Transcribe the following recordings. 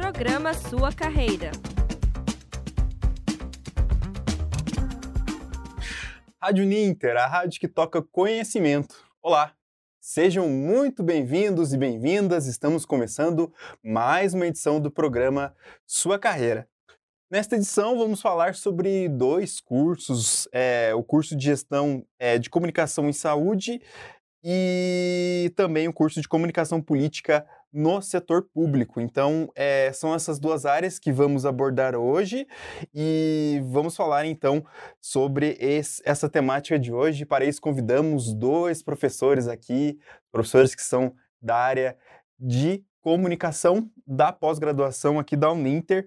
Programa Sua Carreira. Rádio Ninter, a rádio que toca conhecimento. Olá, sejam muito bem-vindos e bem-vindas. Estamos começando mais uma edição do programa Sua Carreira. Nesta edição, vamos falar sobre dois cursos: é, o curso de gestão é, de comunicação em saúde e também o curso de comunicação política no setor público. Então, é, são essas duas áreas que vamos abordar hoje e vamos falar então sobre esse, essa temática de hoje. Para isso, convidamos dois professores aqui, professores que são da área de comunicação da pós-graduação aqui da Uninter,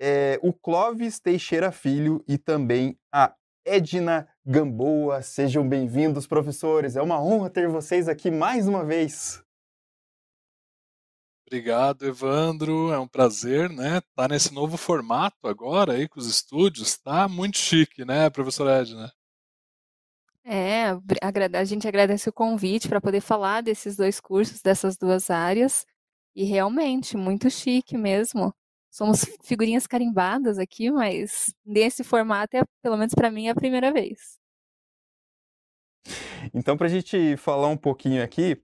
é, o Clóvis Teixeira Filho e também a Edna Gamboa. Sejam bem-vindos, professores. É uma honra ter vocês aqui mais uma vez. Obrigado, Evandro. É um prazer, né? Tá nesse novo formato agora aí com os estúdios. Tá muito chique, né, professora Edna? É, a gente agradece o convite para poder falar desses dois cursos, dessas duas áreas. E realmente, muito chique mesmo. Somos figurinhas carimbadas aqui, mas nesse formato, é, pelo menos para mim, é a primeira vez. Então, para a gente falar um pouquinho aqui,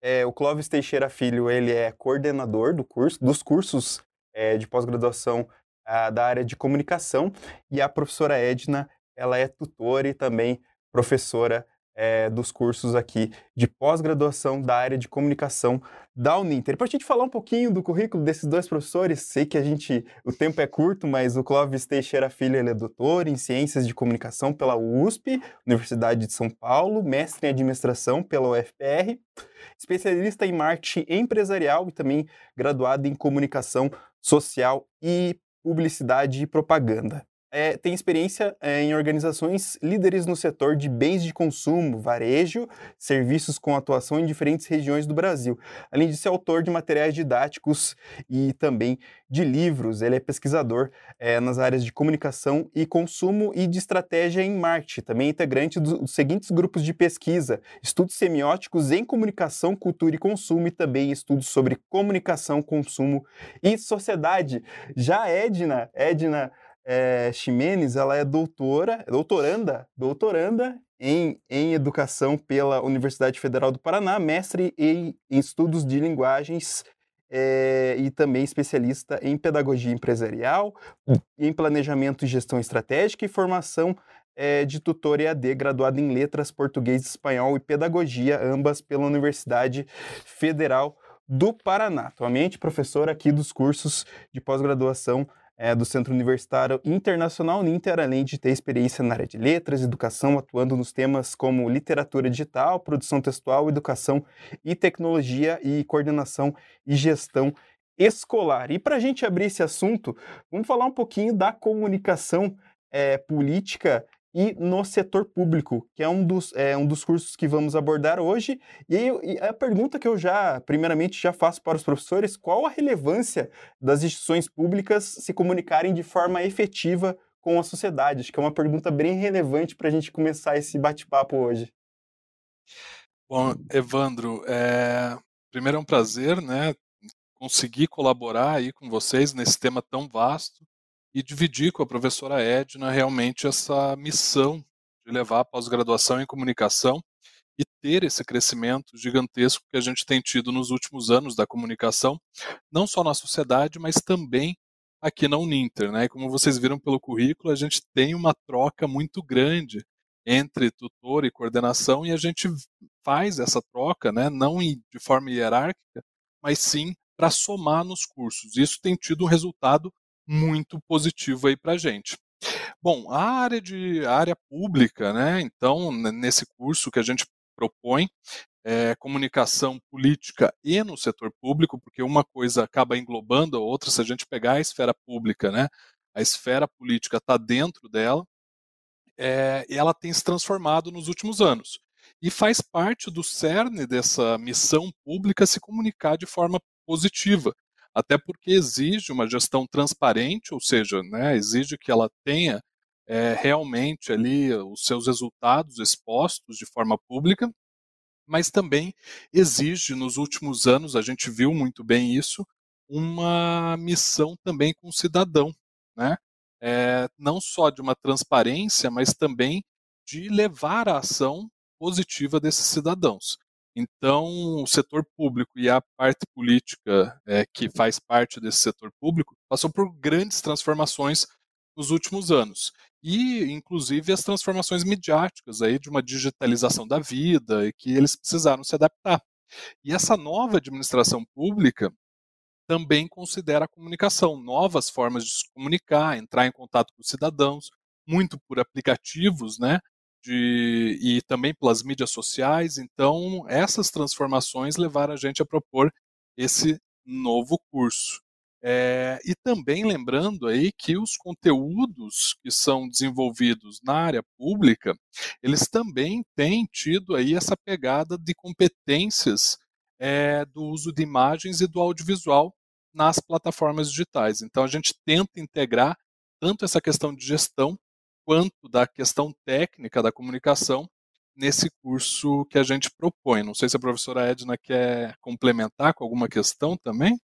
é, o Clóvis Teixeira Filho, ele é coordenador do curso, dos cursos é, de pós-graduação ah, da área de comunicação. E a professora Edna, ela é tutora e também professora é, dos cursos aqui de pós-graduação da área de comunicação da Uninter. Para a gente falar um pouquinho do currículo desses dois professores, sei que a gente, o tempo é curto, mas o Clóvis Teixeira Filho é doutor em Ciências de Comunicação pela USP, Universidade de São Paulo, mestre em Administração pela UFPR, especialista em marketing empresarial e também graduado em Comunicação Social e Publicidade e Propaganda é, tem experiência é, em organizações líderes no setor de bens de consumo, varejo, serviços com atuação em diferentes regiões do Brasil, além de ser autor de materiais didáticos e também de livros. Ele é pesquisador é, nas áreas de comunicação e consumo e de estratégia em marketing, também integrante dos seguintes grupos de pesquisa: estudos semióticos em comunicação, cultura e consumo, e também estudos sobre comunicação, consumo e sociedade. Já Edna, Edna é, Ximenes, ela é doutora, doutoranda, doutoranda em, em educação pela Universidade Federal do Paraná, mestre em, em estudos de linguagens é, e também especialista em pedagogia empresarial, em planejamento e gestão estratégica e formação é, de tutor EAD, graduada em letras, português, espanhol e pedagogia, ambas pela Universidade Federal do Paraná. Atualmente, professora aqui dos cursos de pós-graduação é, do Centro Universitário Internacional Ninter, além de ter experiência na área de letras, educação, atuando nos temas como literatura digital, produção textual, educação e tecnologia e coordenação e gestão escolar. E para a gente abrir esse assunto, vamos falar um pouquinho da comunicação é, política e no setor público, que é um dos, é, um dos cursos que vamos abordar hoje. E, e a pergunta que eu já, primeiramente, já faço para os professores, qual a relevância das instituições públicas se comunicarem de forma efetiva com a sociedade? Acho que é uma pergunta bem relevante para a gente começar esse bate-papo hoje. Bom, Evandro, é... primeiro é um prazer, né, conseguir colaborar aí com vocês nesse tema tão vasto e dividir com a professora Edna realmente essa missão de levar a pós-graduação em comunicação e ter esse crescimento gigantesco que a gente tem tido nos últimos anos da comunicação, não só na sociedade, mas também aqui na Uninter. Né? Como vocês viram pelo currículo, a gente tem uma troca muito grande entre tutor e coordenação e a gente faz essa troca, né, não de forma hierárquica, mas sim para somar nos cursos. Isso tem tido um resultado muito positivo aí para a gente. Bom, a área de a área pública, né? Então, nesse curso que a gente propõe é, comunicação política e no setor público, porque uma coisa acaba englobando a outra. Se a gente pegar a esfera pública, né? A esfera política está dentro dela é, e ela tem se transformado nos últimos anos. E faz parte do cerne dessa missão pública se comunicar de forma positiva, até porque exige uma gestão transparente, ou seja, né, exige que ela tenha é, realmente ali os seus resultados expostos de forma pública, mas também exige, nos últimos anos, a gente viu muito bem isso, uma missão também com o cidadão, né? É, não só de uma transparência, mas também de levar a ação positiva desses cidadãos. Então, o setor público e a parte política é, que faz parte desse setor público passou por grandes transformações nos últimos anos. E, inclusive, as transformações midiáticas aí de uma digitalização da vida e que eles precisaram se adaptar. E essa nova administração pública também considera a comunicação, novas formas de se comunicar, entrar em contato com os cidadãos, muito por aplicativos, né? De, e também pelas mídias sociais. Então, essas transformações levaram a gente a propor esse novo curso. É, e também lembrando aí que os conteúdos que são desenvolvidos na área pública, eles também têm tido aí essa pegada de competências é, do uso de imagens e do audiovisual nas plataformas digitais. Então a gente tenta integrar tanto essa questão de gestão quanto da questão técnica da comunicação nesse curso que a gente propõe. Não sei se a professora Edna quer complementar com alguma questão também.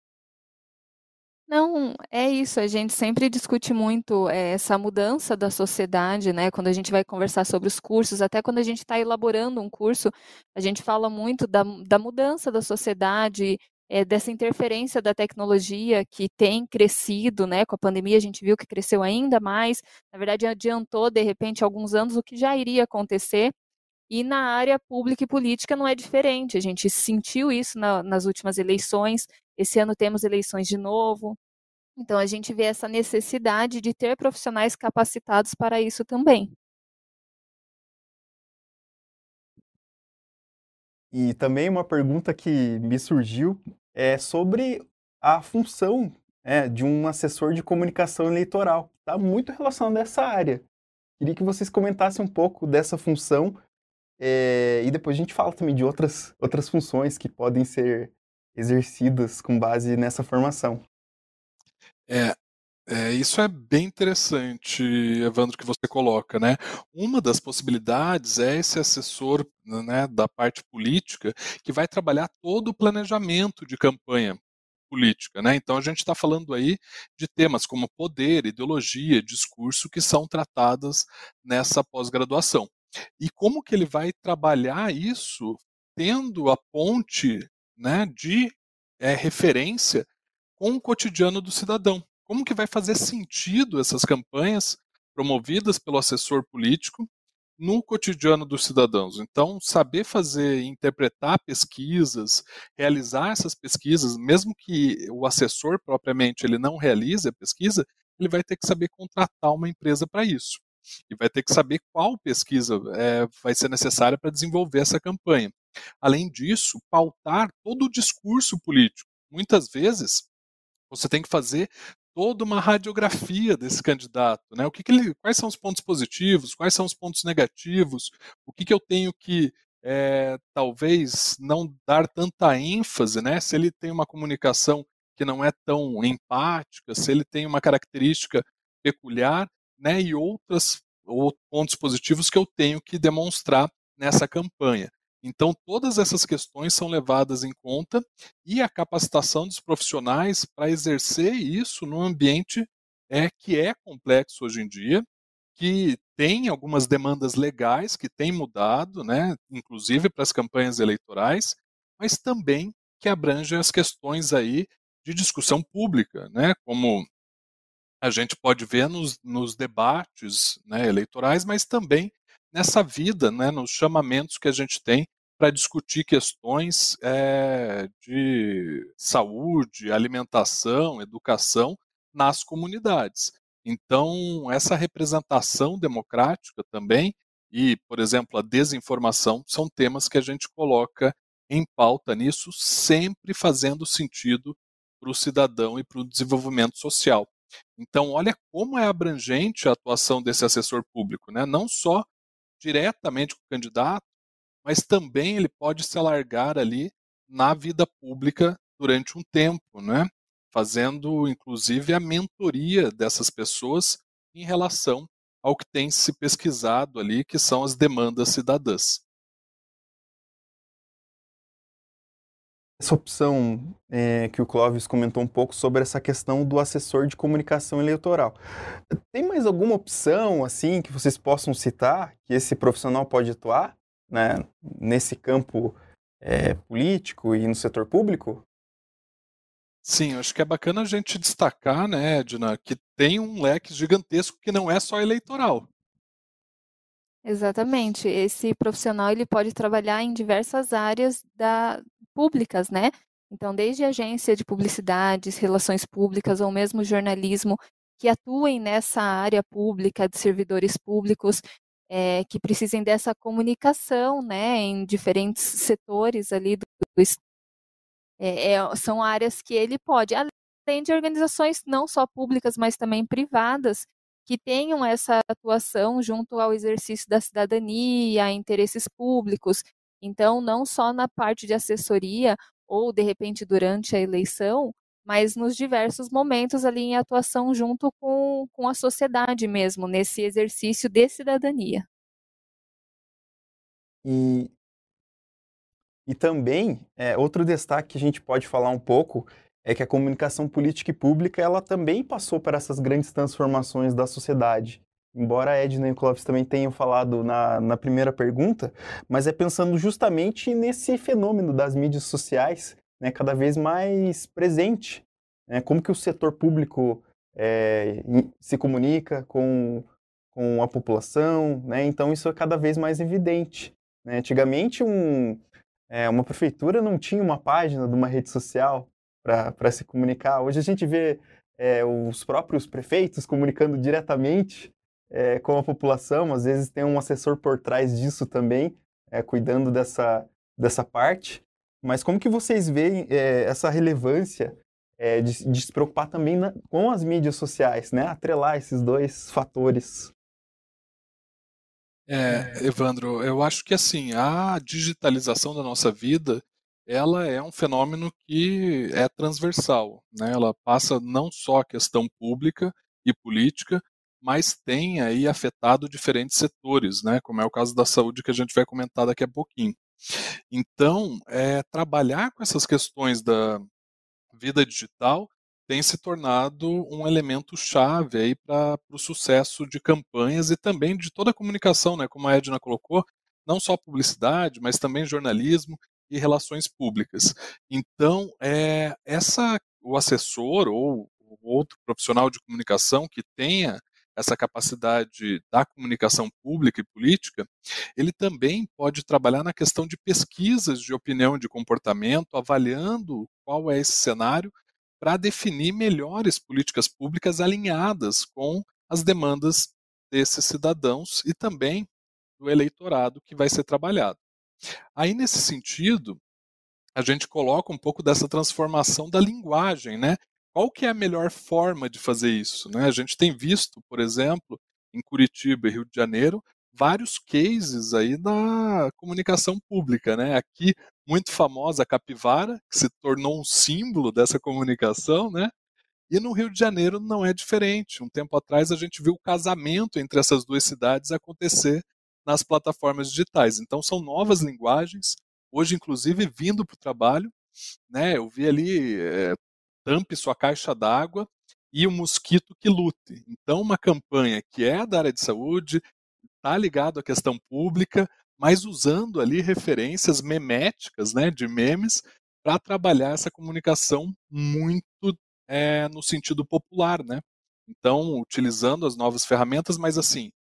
Não, é isso. A gente sempre discute muito é, essa mudança da sociedade, né? Quando a gente vai conversar sobre os cursos, até quando a gente está elaborando um curso, a gente fala muito da, da mudança da sociedade, é, dessa interferência da tecnologia que tem crescido, né? Com a pandemia a gente viu que cresceu ainda mais. Na verdade, adiantou de repente alguns anos o que já iria acontecer. E na área pública e política não é diferente. A gente sentiu isso na, nas últimas eleições. Esse ano temos eleições de novo. Então a gente vê essa necessidade de ter profissionais capacitados para isso também. E também uma pergunta que me surgiu é sobre a função é, de um assessor de comunicação eleitoral. Está muito relacionado a essa área. Queria que vocês comentassem um pouco dessa função é, e depois a gente fala também de outras, outras funções que podem ser exercidas com base nessa formação. É, é, isso é bem interessante, Evandro, que você coloca, né? Uma das possibilidades é esse assessor né, da parte política que vai trabalhar todo o planejamento de campanha política, né? Então a gente está falando aí de temas como poder, ideologia, discurso que são tratadas nessa pós-graduação. E como que ele vai trabalhar isso tendo a ponte, né, de é, referência com o cotidiano do cidadão. Como que vai fazer sentido essas campanhas promovidas pelo assessor político no cotidiano dos cidadãos. Então, saber fazer, interpretar pesquisas, realizar essas pesquisas, mesmo que o assessor propriamente ele não realize a pesquisa, ele vai ter que saber contratar uma empresa para isso. E vai ter que saber qual pesquisa é, vai ser necessária para desenvolver essa campanha. Além disso, pautar todo o discurso político. Muitas vezes, você tem que fazer toda uma radiografia desse candidato, né? O que, que ele, quais são os pontos positivos, quais são os pontos negativos, o que, que eu tenho que é, talvez não dar tanta ênfase, né? Se ele tem uma comunicação que não é tão empática, se ele tem uma característica peculiar, né? E outras ou pontos positivos que eu tenho que demonstrar nessa campanha. Então, todas essas questões são levadas em conta e a capacitação dos profissionais para exercer isso num ambiente é que é complexo hoje em dia, que tem algumas demandas legais que têm mudado, né, inclusive para as campanhas eleitorais, mas também que abrange as questões aí de discussão pública, né, como a gente pode ver nos, nos debates né, eleitorais, mas também nessa vida, né, nos chamamentos que a gente tem para discutir questões é, de saúde, alimentação, educação nas comunidades. Então, essa representação democrática também e, por exemplo, a desinformação são temas que a gente coloca em pauta nisso, sempre fazendo sentido para o cidadão e para o desenvolvimento social. Então, olha como é abrangente a atuação desse assessor público, né? não só diretamente com o candidato, mas também ele pode se alargar ali na vida pública durante um tempo, né? fazendo inclusive a mentoria dessas pessoas em relação ao que tem se pesquisado ali, que são as demandas cidadãs. Essa opção é, que o Clóvis comentou um pouco sobre essa questão do assessor de comunicação eleitoral. Tem mais alguma opção assim que vocês possam citar que esse profissional pode atuar né, nesse campo é, político e no setor público? Sim, acho que é bacana a gente destacar, né, Edna, que tem um leque gigantesco que não é só eleitoral. Exatamente. Esse profissional ele pode trabalhar em diversas áreas da, públicas, né? Então, desde agência de publicidades, relações públicas ou mesmo jornalismo que atuem nessa área pública de servidores públicos, é, que precisem dessa comunicação, né, em diferentes setores ali do, do é, é, são áreas que ele pode, além de organizações não só públicas, mas também privadas, que tenham essa atuação junto ao exercício da cidadania, a interesses públicos. Então, não só na parte de assessoria ou de repente durante a eleição, mas nos diversos momentos ali em atuação junto com, com a sociedade mesmo, nesse exercício de cidadania. E, e também, é, outro destaque que a gente pode falar um pouco é que a comunicação política e pública ela também passou por essas grandes transformações da sociedade. Embora Edna e o Clóvis também tenham falado na, na primeira pergunta, mas é pensando justamente nesse fenômeno das mídias sociais, né, cada vez mais presente. Né, como que o setor público é, se comunica com, com a população, né, então isso é cada vez mais evidente. Né? Antigamente, um, é, uma prefeitura não tinha uma página de uma rede social, para se comunicar. Hoje a gente vê é, os próprios prefeitos comunicando diretamente é, com a população, às vezes tem um assessor por trás disso também, é, cuidando dessa, dessa parte. Mas como que vocês veem é, essa relevância é, de, de, se preocupar também na, com as mídias sociais, né? Atrelar esses dois fatores. É, Evandro, eu acho que assim, a digitalização da nossa vida, ela é um fenômeno que é transversal, né? Ela passa não só a questão pública e política, mas tem aí afetado diferentes setores, né? Como é o caso da saúde que a gente vai comentar daqui a pouquinho. Então, é, trabalhar com essas questões da vida digital tem se tornado um elemento chave aí para o sucesso de campanhas e também de toda a comunicação, né? Como a Edna colocou, não só publicidade, mas também jornalismo e relações públicas. Então, é, essa, o assessor ou outro profissional de comunicação que tenha essa capacidade da comunicação pública e política, ele também pode trabalhar na questão de pesquisas de opinião de comportamento, avaliando qual é esse cenário para definir melhores políticas públicas alinhadas com as demandas desses cidadãos e também do eleitorado que vai ser trabalhado. Aí, nesse sentido, a gente coloca um pouco dessa transformação da linguagem, né? Qual que é a melhor forma de fazer isso? Né? A gente tem visto, por exemplo, em Curitiba e Rio de Janeiro, vários cases aí da comunicação pública, né? Aqui muito famosa a capivara, que se tornou um símbolo dessa comunicação, né? E no Rio de Janeiro não é diferente. Um tempo atrás a gente viu o casamento entre essas duas cidades acontecer nas plataformas digitais. Então são novas linguagens, hoje inclusive vindo para o trabalho, né? Eu vi ali é, tampe sua caixa d'água e o mosquito que lute. Então uma campanha que é da área de saúde, está ligado à questão pública, mas usando ali referências meméticas, né, de memes, para trabalhar essa comunicação muito é, no sentido popular, né? Então, utilizando as novas ferramentas, mas assim,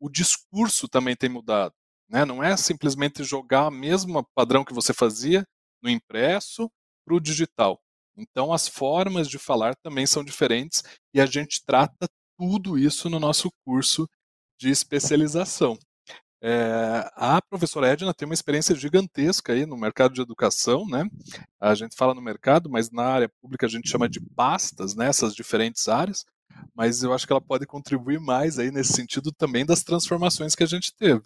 o discurso também tem mudado. Né? Não é simplesmente jogar o mesmo padrão que você fazia no impresso para o digital. Então, as formas de falar também são diferentes e a gente trata tudo isso no nosso curso de especialização. É, a professora Edna tem uma experiência gigantesca aí no mercado de educação, né? A gente fala no mercado, mas na área pública a gente chama de pastas, né? diferentes áreas mas eu acho que ela pode contribuir mais aí nesse sentido também das transformações que a gente teve.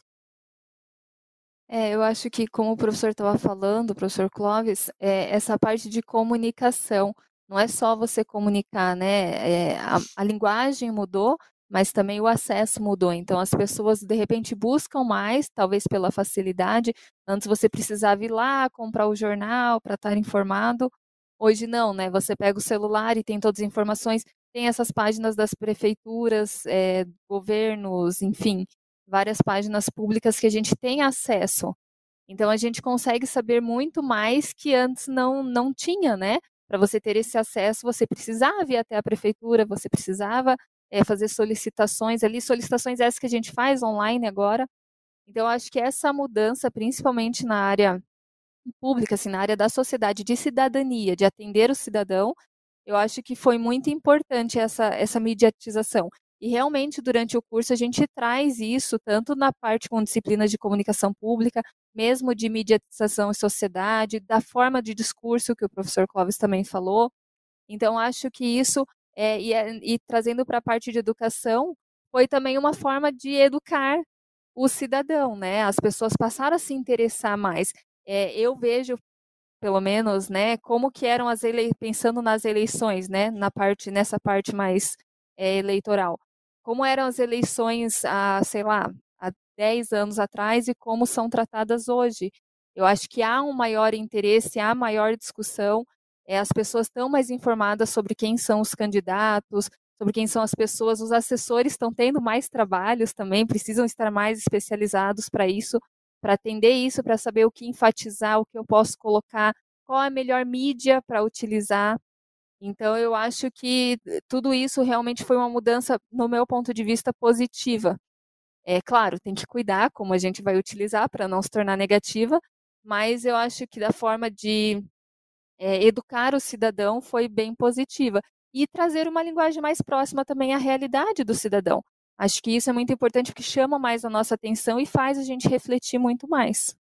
É, eu acho que, como o professor estava falando, professor Clóvis, é, essa parte de comunicação, não é só você comunicar, né? É, a, a linguagem mudou, mas também o acesso mudou. Então, as pessoas de repente buscam mais, talvez pela facilidade. Antes você precisava ir lá comprar o jornal para estar informado. Hoje não, né? Você pega o celular e tem todas as informações. Tem essas páginas das prefeituras, é, governos, enfim, várias páginas públicas que a gente tem acesso. Então a gente consegue saber muito mais que antes não, não tinha, né? Para você ter esse acesso, você precisava ir até a prefeitura, você precisava é, fazer solicitações ali, solicitações essas que a gente faz online agora. Então, acho que essa mudança, principalmente na área pública, assim, na área da sociedade, de cidadania, de atender o cidadão, eu acho que foi muito importante essa, essa mediatização. E realmente, durante o curso, a gente traz isso, tanto na parte com disciplinas de comunicação pública, mesmo de mediatização e sociedade, da forma de discurso que o professor Clóvis também falou. Então, acho que isso é, e, é, e trazendo para a parte de educação, foi também uma forma de educar o cidadão, né? As pessoas passaram a se interessar mais. É, eu vejo, pelo menos, né, como que eram as eleições, pensando nas eleições, né, na parte, nessa parte mais é, eleitoral. Como eram as eleições há, sei lá, há 10 anos atrás e como são tratadas hoje. Eu acho que há um maior interesse, há maior discussão, é, as pessoas estão mais informadas sobre quem são os candidatos, sobre quem são as pessoas, os assessores estão tendo mais trabalhos também, precisam estar mais especializados para isso, para atender isso, para saber o que enfatizar, o que eu posso colocar, qual a melhor mídia para utilizar. Então, eu acho que tudo isso realmente foi uma mudança, no meu ponto de vista, positiva. É claro, tem que cuidar como a gente vai utilizar para não se tornar negativa, mas eu acho que da forma de é, educar o cidadão foi bem positiva. E trazer uma linguagem mais próxima também à realidade do cidadão. Acho que isso é muito importante porque chama mais a nossa atenção e faz a gente refletir muito mais.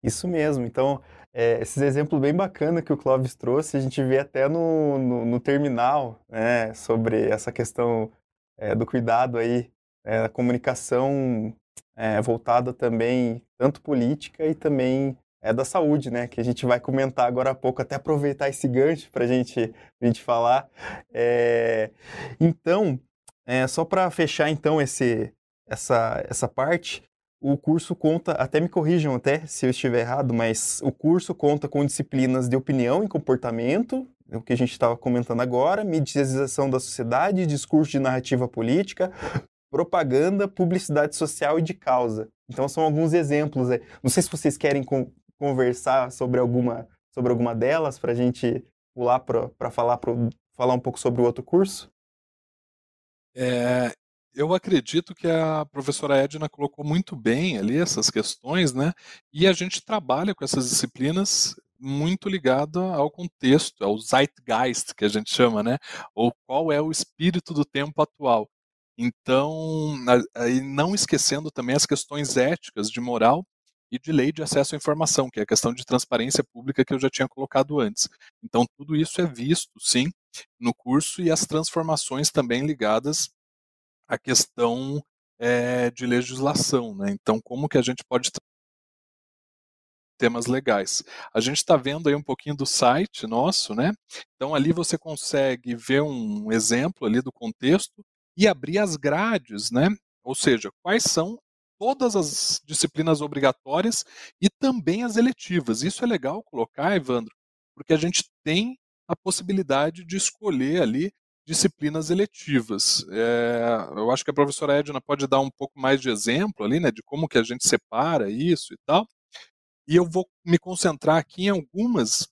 Isso mesmo. Então, é, esses exemplos bem bacanas que o Clóvis trouxe, a gente vê até no, no, no terminal, né, sobre essa questão é, do cuidado aí, é, da comunicação é, voltada também, tanto política e também é da saúde, né? Que a gente vai comentar agora há pouco, até aproveitar esse gancho para gente, a gente falar. É, então, é, só para fechar então esse, essa, essa parte, o curso conta, até me corrijam até se eu estiver errado, mas o curso conta com disciplinas de opinião e comportamento, o que a gente estava comentando agora, mediatização da sociedade, discurso de narrativa política, propaganda, publicidade social e de causa. Então são alguns exemplos. Não sei se vocês querem conversar sobre alguma, sobre alguma delas para a gente pular para falar, falar um pouco sobre o outro curso? É, eu acredito que a professora Edna colocou muito bem ali essas questões, né? E a gente trabalha com essas disciplinas muito ligada ao contexto, ao zeitgeist que a gente chama, né? Ou qual é o espírito do tempo atual. Então, aí não esquecendo também as questões éticas de moral e de lei de acesso à informação, que é a questão de transparência pública que eu já tinha colocado antes. Então, tudo isso é visto, sim, no curso e as transformações também ligadas à questão é, de legislação. Né? Então, como que a gente pode temas legais. A gente está vendo aí um pouquinho do site nosso, né? Então ali você consegue ver um exemplo ali do contexto e abrir as grades, né? Ou seja, quais são todas as disciplinas obrigatórias e também as eletivas. Isso é legal colocar, Evandro, porque a gente tem a possibilidade de escolher ali disciplinas eletivas. É, eu acho que a professora Edna pode dar um pouco mais de exemplo ali, né, de como que a gente separa isso e tal. E eu vou me concentrar aqui em algumas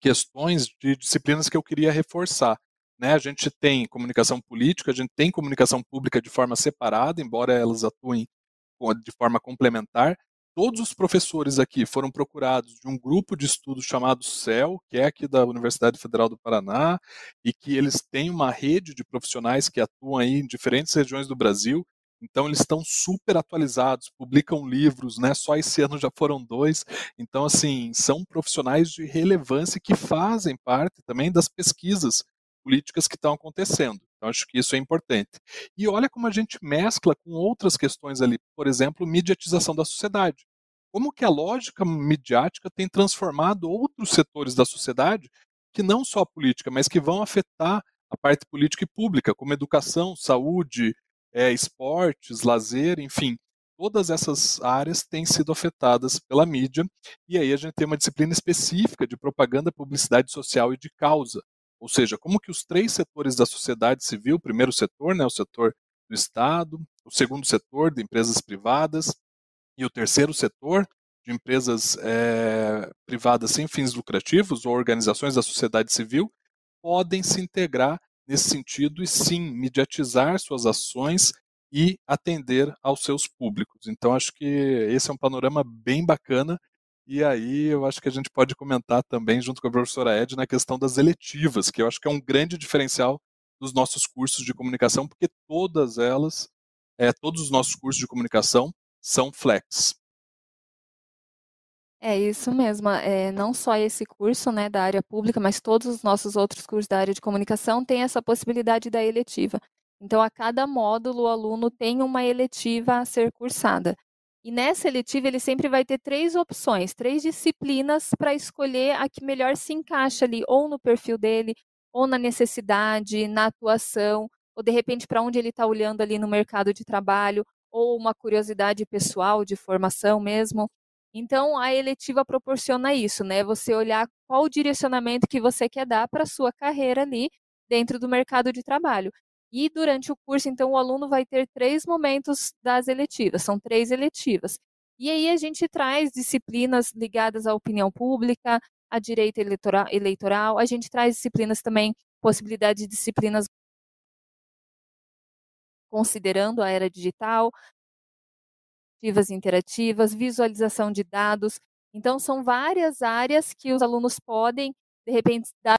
questões de disciplinas que eu queria reforçar. Né, a gente tem comunicação política, a gente tem comunicação pública de forma separada, embora elas atuem de forma complementar. Todos os professores aqui foram procurados de um grupo de estudos chamado CEL, que é aqui da Universidade Federal do Paraná, e que eles têm uma rede de profissionais que atuam aí em diferentes regiões do Brasil. Então eles estão super atualizados, publicam livros, né? Só esse ano já foram dois. Então assim, são profissionais de relevância que fazem parte também das pesquisas políticas que estão acontecendo. Então, acho que isso é importante. E olha como a gente mescla com outras questões ali, por exemplo, mediatização da sociedade. Como que a lógica midiática tem transformado outros setores da sociedade, que não só a política, mas que vão afetar a parte política e pública, como educação, saúde, é, esportes, lazer, enfim, todas essas áreas têm sido afetadas pela mídia, e aí a gente tem uma disciplina específica de propaganda, publicidade social e de causa, ou seja, como que os três setores da sociedade civil, o primeiro setor, né, o setor do Estado, o segundo setor de empresas privadas e o terceiro setor de empresas é, privadas sem fins lucrativos ou organizações da sociedade civil podem se integrar nesse sentido e sim mediatizar suas ações e atender aos seus públicos. Então acho que esse é um panorama bem bacana e aí eu acho que a gente pode comentar também junto com a professora Ed na questão das eletivas, que eu acho que é um grande diferencial dos nossos cursos de comunicação, porque todas elas, é, todos os nossos cursos de comunicação são flex. É isso mesmo, é, não só esse curso né, da área pública, mas todos os nossos outros cursos da área de comunicação têm essa possibilidade da eletiva. Então, a cada módulo, o aluno tem uma eletiva a ser cursada. E nessa eletiva, ele sempre vai ter três opções, três disciplinas para escolher a que melhor se encaixa ali, ou no perfil dele, ou na necessidade, na atuação, ou de repente para onde ele está olhando ali no mercado de trabalho, ou uma curiosidade pessoal de formação mesmo. Então, a eletiva proporciona isso, né? Você olhar qual o direcionamento que você quer dar para a sua carreira ali dentro do mercado de trabalho. E durante o curso, então, o aluno vai ter três momentos das eletivas, são três eletivas. E aí a gente traz disciplinas ligadas à opinião pública, à direito eleitoral, a gente traz disciplinas também, possibilidade de disciplinas considerando a era digital, narrativas interativas, visualização de dados. Então, são várias áreas que os alunos podem, de repente, dar,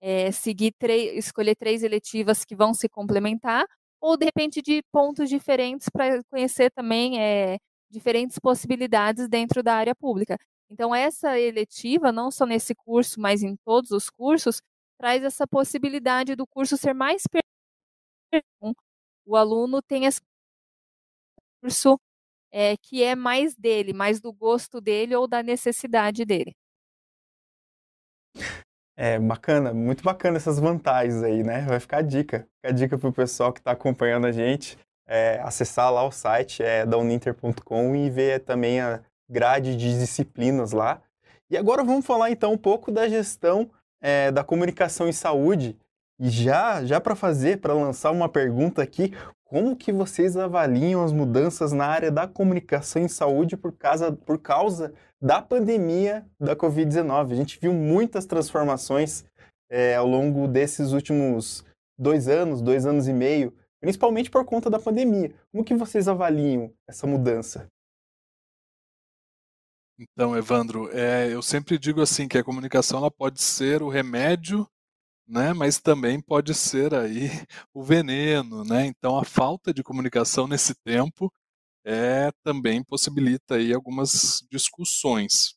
é, seguir escolher três eletivas que vão se complementar, ou de repente de pontos diferentes para conhecer também é, diferentes possibilidades dentro da área pública. Então, essa eletiva, não só nesse curso, mas em todos os cursos, traz essa possibilidade do curso ser mais o aluno tem essa curso é, que é mais dele, mais do gosto dele ou da necessidade dele. É bacana, muito bacana essas vantagens aí, né? Vai ficar a dica. Fica a dica para o pessoal que está acompanhando a gente é, acessar lá o site é, da uninter.com e ver também a grade de disciplinas lá. E agora vamos falar então um pouco da gestão é, da comunicação em saúde. E já, já para fazer, para lançar uma pergunta aqui, como que vocês avaliam as mudanças na área da comunicação em saúde por causa, por causa da pandemia da Covid-19? A gente viu muitas transformações é, ao longo desses últimos dois anos, dois anos e meio, principalmente por conta da pandemia. Como que vocês avaliam essa mudança? Então, Evandro, é, eu sempre digo assim que a comunicação ela pode ser o remédio né? Mas também pode ser aí o veneno, né? Então a falta de comunicação nesse tempo é também possibilita aí algumas discussões.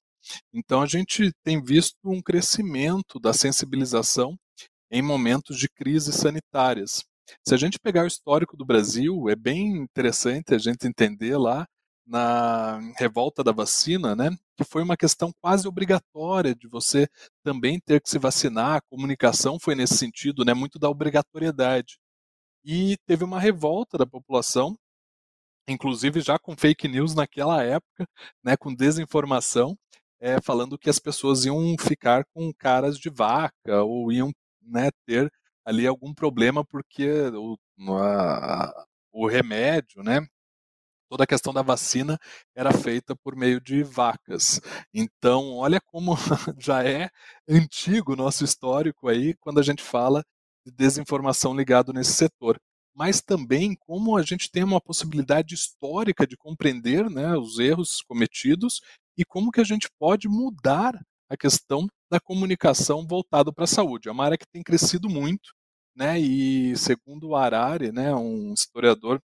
Então a gente tem visto um crescimento da sensibilização em momentos de crises sanitárias. Se a gente pegar o histórico do Brasil, é bem interessante a gente entender lá na revolta da vacina, né, que foi uma questão quase obrigatória de você também ter que se vacinar, a comunicação foi nesse sentido, né, muito da obrigatoriedade. E teve uma revolta da população, inclusive já com fake news naquela época, né, com desinformação, é, falando que as pessoas iam ficar com caras de vaca ou iam né, ter ali algum problema porque o, a, o remédio, né, toda a questão da vacina era feita por meio de vacas. Então, olha como já é antigo o nosso histórico aí quando a gente fala de desinformação ligado nesse setor. Mas também como a gente tem uma possibilidade histórica de compreender né, os erros cometidos e como que a gente pode mudar a questão da comunicação voltado para a saúde. É uma área que tem crescido muito, né, e segundo o Harari, né, um historiador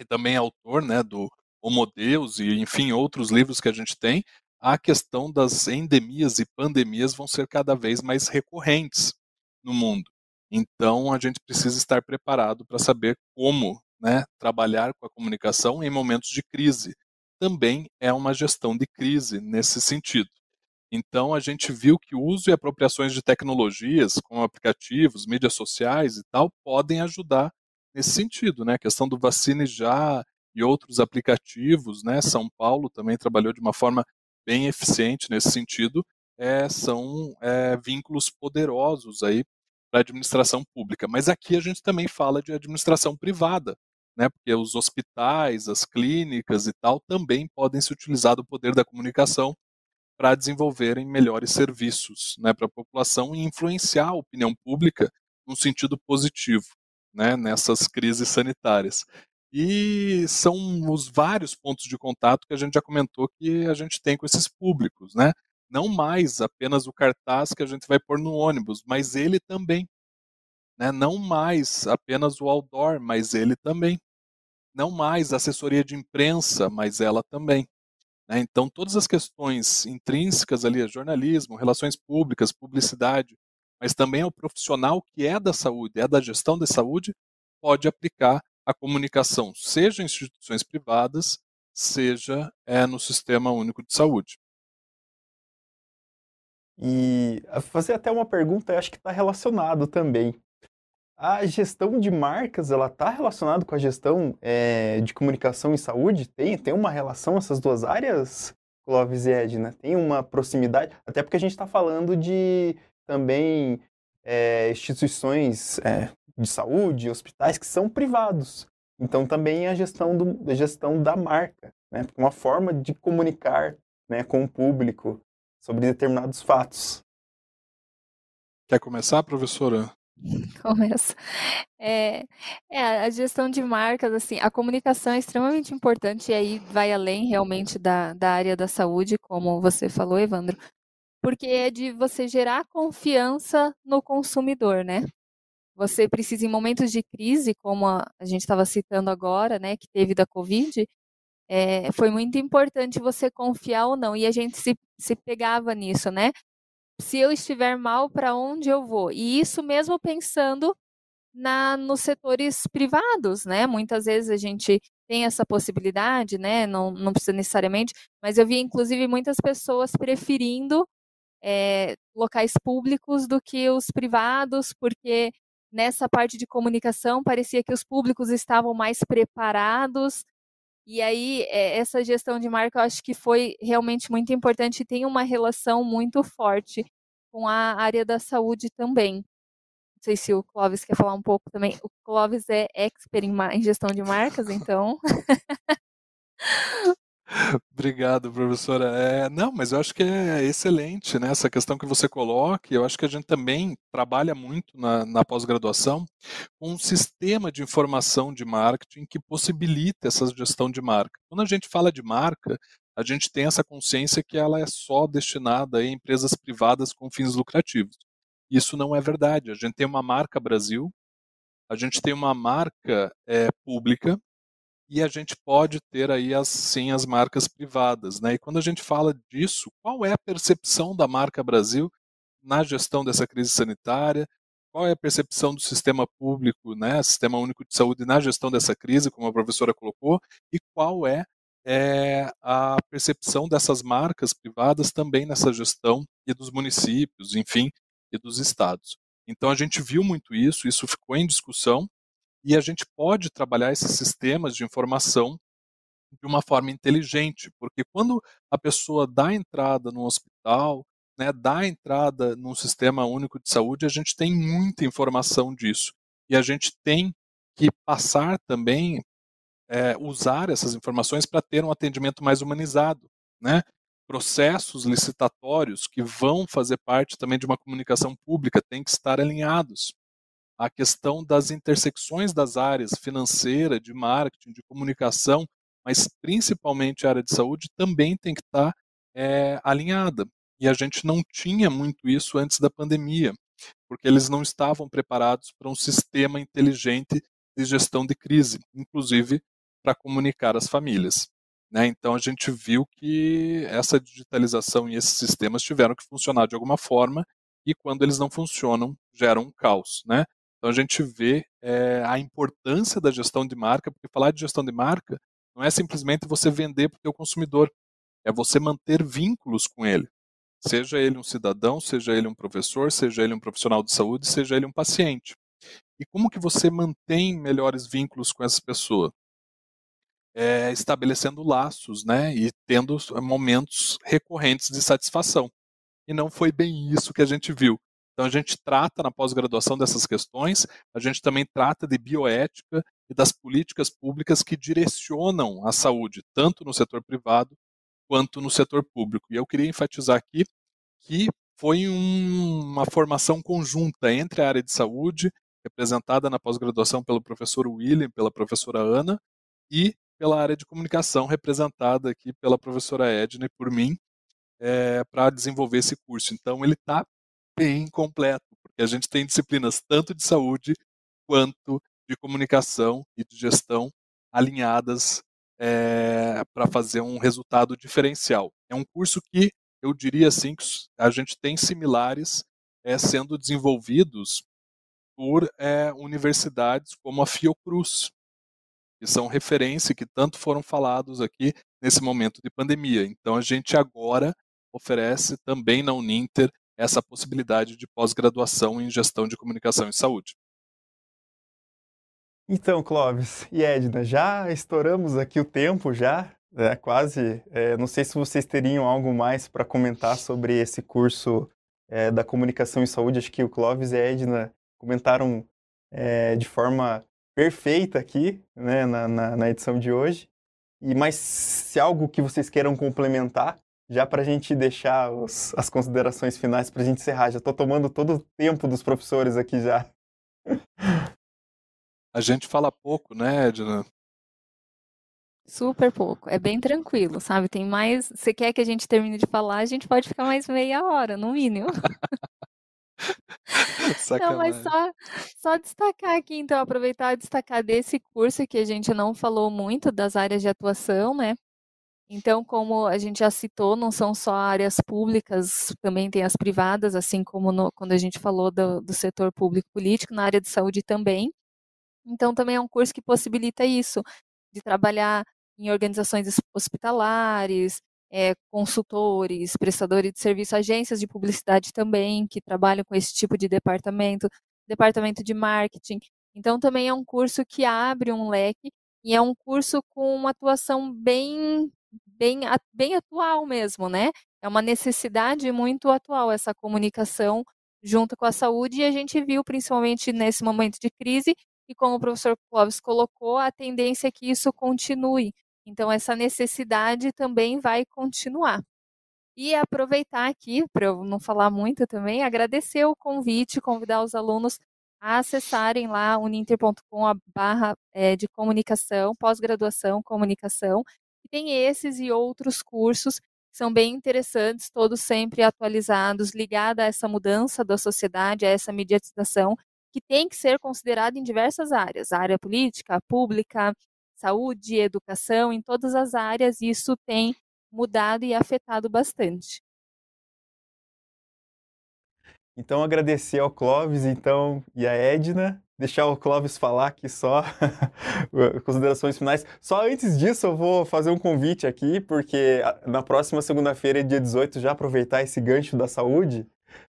e também é autor né, do Homo Deus e, enfim, outros livros que a gente tem, a questão das endemias e pandemias vão ser cada vez mais recorrentes no mundo. Então, a gente precisa estar preparado para saber como né, trabalhar com a comunicação em momentos de crise. Também é uma gestão de crise nesse sentido. Então a gente viu que o uso e apropriações de tecnologias, como aplicativos, mídias sociais e tal, podem ajudar nesse sentido, né? A questão do vacine já e outros aplicativos, né? São Paulo também trabalhou de uma forma bem eficiente nesse sentido. É, são é, vínculos poderosos aí para a administração pública. Mas aqui a gente também fala de administração privada, né? Porque os hospitais, as clínicas e tal também podem se utilizar do poder da comunicação para desenvolverem melhores serviços né, para a população e influenciar a opinião pública num sentido positivo né, nessas crises sanitárias. E são os vários pontos de contato que a gente já comentou que a gente tem com esses públicos, né? Não mais apenas o cartaz que a gente vai pôr no ônibus, mas ele também. Né? Não mais apenas o outdoor, mas ele também. Não mais assessoria de imprensa, mas ela também. Né? Então, todas as questões intrínsecas ali, jornalismo, relações públicas, publicidade, mas também ao profissional que é da saúde, é da gestão da saúde, pode aplicar a comunicação, seja em instituições privadas, seja é, no Sistema Único de Saúde. E fazer até uma pergunta, acho que está relacionado também. A gestão de marcas, ela está relacionada com a gestão é, de comunicação e saúde? Tem, tem uma relação essas duas áreas, Clóvis e Edna? Tem uma proximidade? Até porque a gente está falando de também é, instituições é, de saúde, hospitais que são privados. Então também a gestão, do, a gestão da marca, né? uma forma de comunicar né, com o público sobre determinados fatos. Quer começar, professora? Começa. É, é, a gestão de marcas, assim, a comunicação é extremamente importante e aí vai além realmente da, da área da saúde, como você falou, Evandro, porque é de você gerar confiança no consumidor, né? Você precisa, em momentos de crise, como a, a gente estava citando agora, né, que teve da Covid, é, foi muito importante você confiar ou não, e a gente se, se pegava nisso, né? se eu estiver mal, para onde eu vou? E isso mesmo pensando na nos setores privados, né? Muitas vezes a gente tem essa possibilidade, né? Não, não precisa necessariamente, mas eu vi inclusive muitas pessoas preferindo é, locais públicos do que os privados, porque nessa parte de comunicação parecia que os públicos estavam mais preparados. E aí, é, essa gestão de marca eu acho que foi realmente muito importante e tem uma relação muito forte com a área da saúde também. Não sei se o Clóvis quer falar um pouco também. O Clóvis é expert em, em gestão de marcas, então. Obrigado, professora. É, não, mas eu acho que é excelente né, essa questão que você coloca. Eu acho que a gente também trabalha muito na, na pós-graduação com um sistema de informação de marketing que possibilita essa gestão de marca. Quando a gente fala de marca, a gente tem essa consciência que ela é só destinada a empresas privadas com fins lucrativos. Isso não é verdade. A gente tem uma marca Brasil, a gente tem uma marca é, pública e a gente pode ter aí as, sim as marcas privadas. Né? E quando a gente fala disso, qual é a percepção da marca Brasil na gestão dessa crise sanitária? Qual é a percepção do sistema público, né, sistema único de saúde na gestão dessa crise, como a professora colocou, e qual é é a percepção dessas marcas privadas também nessa gestão e dos municípios, enfim, e dos estados. Então a gente viu muito isso, isso ficou em discussão e a gente pode trabalhar esses sistemas de informação de uma forma inteligente, porque quando a pessoa dá entrada no hospital, né, dá entrada num sistema único de saúde, a gente tem muita informação disso e a gente tem que passar também é, usar essas informações para ter um atendimento mais humanizado, né? Processos licitatórios que vão fazer parte também de uma comunicação pública têm que estar alinhados. A questão das intersecções das áreas financeira, de marketing, de comunicação, mas principalmente a área de saúde também tem que estar é, alinhada. E a gente não tinha muito isso antes da pandemia, porque eles não estavam preparados para um sistema inteligente de gestão de crise, inclusive para comunicar às famílias. Né? Então a gente viu que essa digitalização e esses sistemas tiveram que funcionar de alguma forma e quando eles não funcionam geram um caos. Né? Então a gente vê é, a importância da gestão de marca, porque falar de gestão de marca não é simplesmente você vender para o consumidor, é você manter vínculos com ele. seja ele um cidadão, seja ele um professor, seja ele um profissional de saúde, seja ele um paciente. E como que você mantém melhores vínculos com essa pessoa? É, estabelecendo laços, né, e tendo momentos recorrentes de satisfação. E não foi bem isso que a gente viu. Então a gente trata na pós-graduação dessas questões, a gente também trata de bioética e das políticas públicas que direcionam a saúde, tanto no setor privado quanto no setor público. E eu queria enfatizar aqui que foi um, uma formação conjunta entre a área de saúde, representada na pós-graduação pelo professor William, pela professora Ana, e pela área de comunicação, representada aqui pela professora Edna e por mim, é, para desenvolver esse curso. Então, ele está bem completo, porque a gente tem disciplinas tanto de saúde quanto de comunicação e de gestão alinhadas é, para fazer um resultado diferencial. É um curso que eu diria assim que a gente tem similares é, sendo desenvolvidos por é, universidades como a Fiocruz, que são referência que tanto foram falados aqui nesse momento de pandemia. Então a gente agora oferece também na Uninter essa possibilidade de pós-graduação em gestão de comunicação e saúde. Então, Clóvis e Edna, já estouramos aqui o tempo já, é, quase. É, não sei se vocês teriam algo mais para comentar sobre esse curso é, da comunicação em saúde. Acho que o Clóvis e a Edna comentaram é, de forma perfeita aqui, né, na, na, na, edição de hoje. E mas se algo que vocês queiram complementar, já para a gente deixar os, as considerações finais para a gente encerrar. Já estou tomando todo o tempo dos professores aqui já. A gente fala pouco, né, Edna? Super pouco. É bem tranquilo, sabe? Tem mais. Você quer que a gente termine de falar, a gente pode ficar mais meia hora, no mínimo. não, mas só, só destacar aqui, então, aproveitar e destacar desse curso que a gente não falou muito das áreas de atuação, né? Então, como a gente já citou, não são só áreas públicas, também tem as privadas, assim como no, quando a gente falou do, do setor público político, na área de saúde também. Então, também é um curso que possibilita isso, de trabalhar em organizações hospitalares, é, consultores, prestadores de serviço, agências de publicidade também, que trabalham com esse tipo de departamento, departamento de marketing. Então, também é um curso que abre um leque e é um curso com uma atuação bem, bem, bem atual mesmo, né? É uma necessidade muito atual essa comunicação junto com a saúde e a gente viu, principalmente nesse momento de crise, e como o professor Clóvis colocou, a tendência é que isso continue. Então, essa necessidade também vai continuar. E aproveitar aqui, para eu não falar muito também, agradecer o convite, convidar os alunos a acessarem lá uninter.com a barra é, de comunicação, pós-graduação, comunicação. Tem esses e outros cursos são bem interessantes, todos sempre atualizados, ligados a essa mudança da sociedade, a essa mediatização que tem que ser considerado em diversas áreas, a área política, pública, saúde, educação, em todas as áreas isso tem mudado e afetado bastante. Então agradecer ao Clóvis então e a Edna, deixar o Clóvis falar aqui só considerações finais. Só antes disso eu vou fazer um convite aqui, porque na próxima segunda-feira, dia 18, já aproveitar esse gancho da saúde,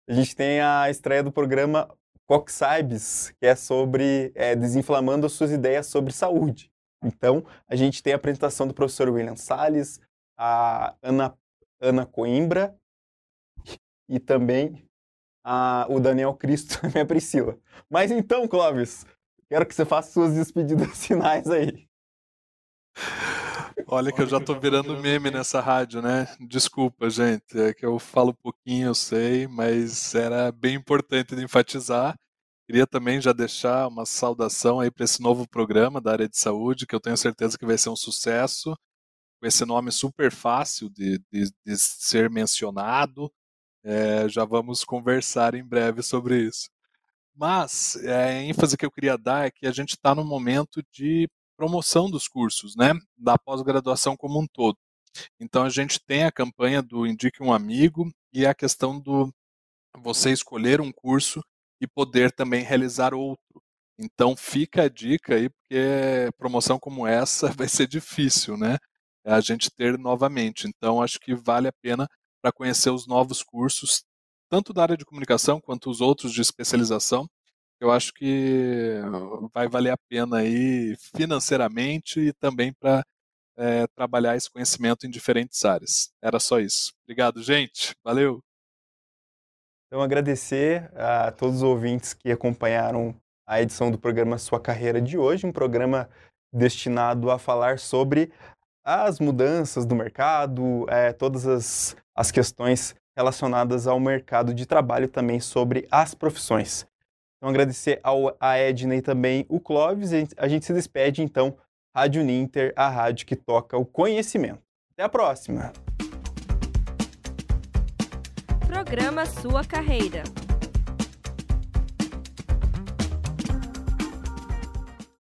a gente tem a estreia do programa Coxibes, que é sobre é, desinflamando suas ideias sobre saúde. Então, a gente tem a apresentação do professor William Salles, a Ana, Ana Coimbra e também a, o Daniel Cristo e a minha Priscila. Mas então, Clóvis, quero que você faça suas despedidas finais aí. Olha que eu já tô virando meme nessa rádio, né? Desculpa, gente, é que eu falo pouquinho, eu sei, mas era bem importante de enfatizar. Queria também já deixar uma saudação aí para esse novo programa da área de saúde, que eu tenho certeza que vai ser um sucesso, com esse nome super fácil de, de, de ser mencionado. É, já vamos conversar em breve sobre isso. Mas é, a ênfase que eu queria dar é que a gente está no momento de promoção dos cursos, né, da pós-graduação como um todo. Então a gente tem a campanha do Indique um Amigo e a questão do você escolher um curso e poder também realizar outro. Então fica a dica aí, porque promoção como essa vai ser difícil, né? A gente ter novamente. Então acho que vale a pena para conhecer os novos cursos, tanto da área de comunicação quanto os outros de especialização. Eu acho que vai valer a pena aí financeiramente e também para é, trabalhar esse conhecimento em diferentes áreas. Era só isso. Obrigado, gente. Valeu. Então, agradecer a todos os ouvintes que acompanharam a edição do programa Sua Carreira de hoje, um programa destinado a falar sobre as mudanças do mercado, é, todas as, as questões relacionadas ao mercado de trabalho, também sobre as profissões. Então, agradecer ao, a Edna e também o Clóvis. A gente, a gente se despede, então, Rádio Ninter, a rádio que toca o conhecimento. Até a próxima! Programa Sua Carreira.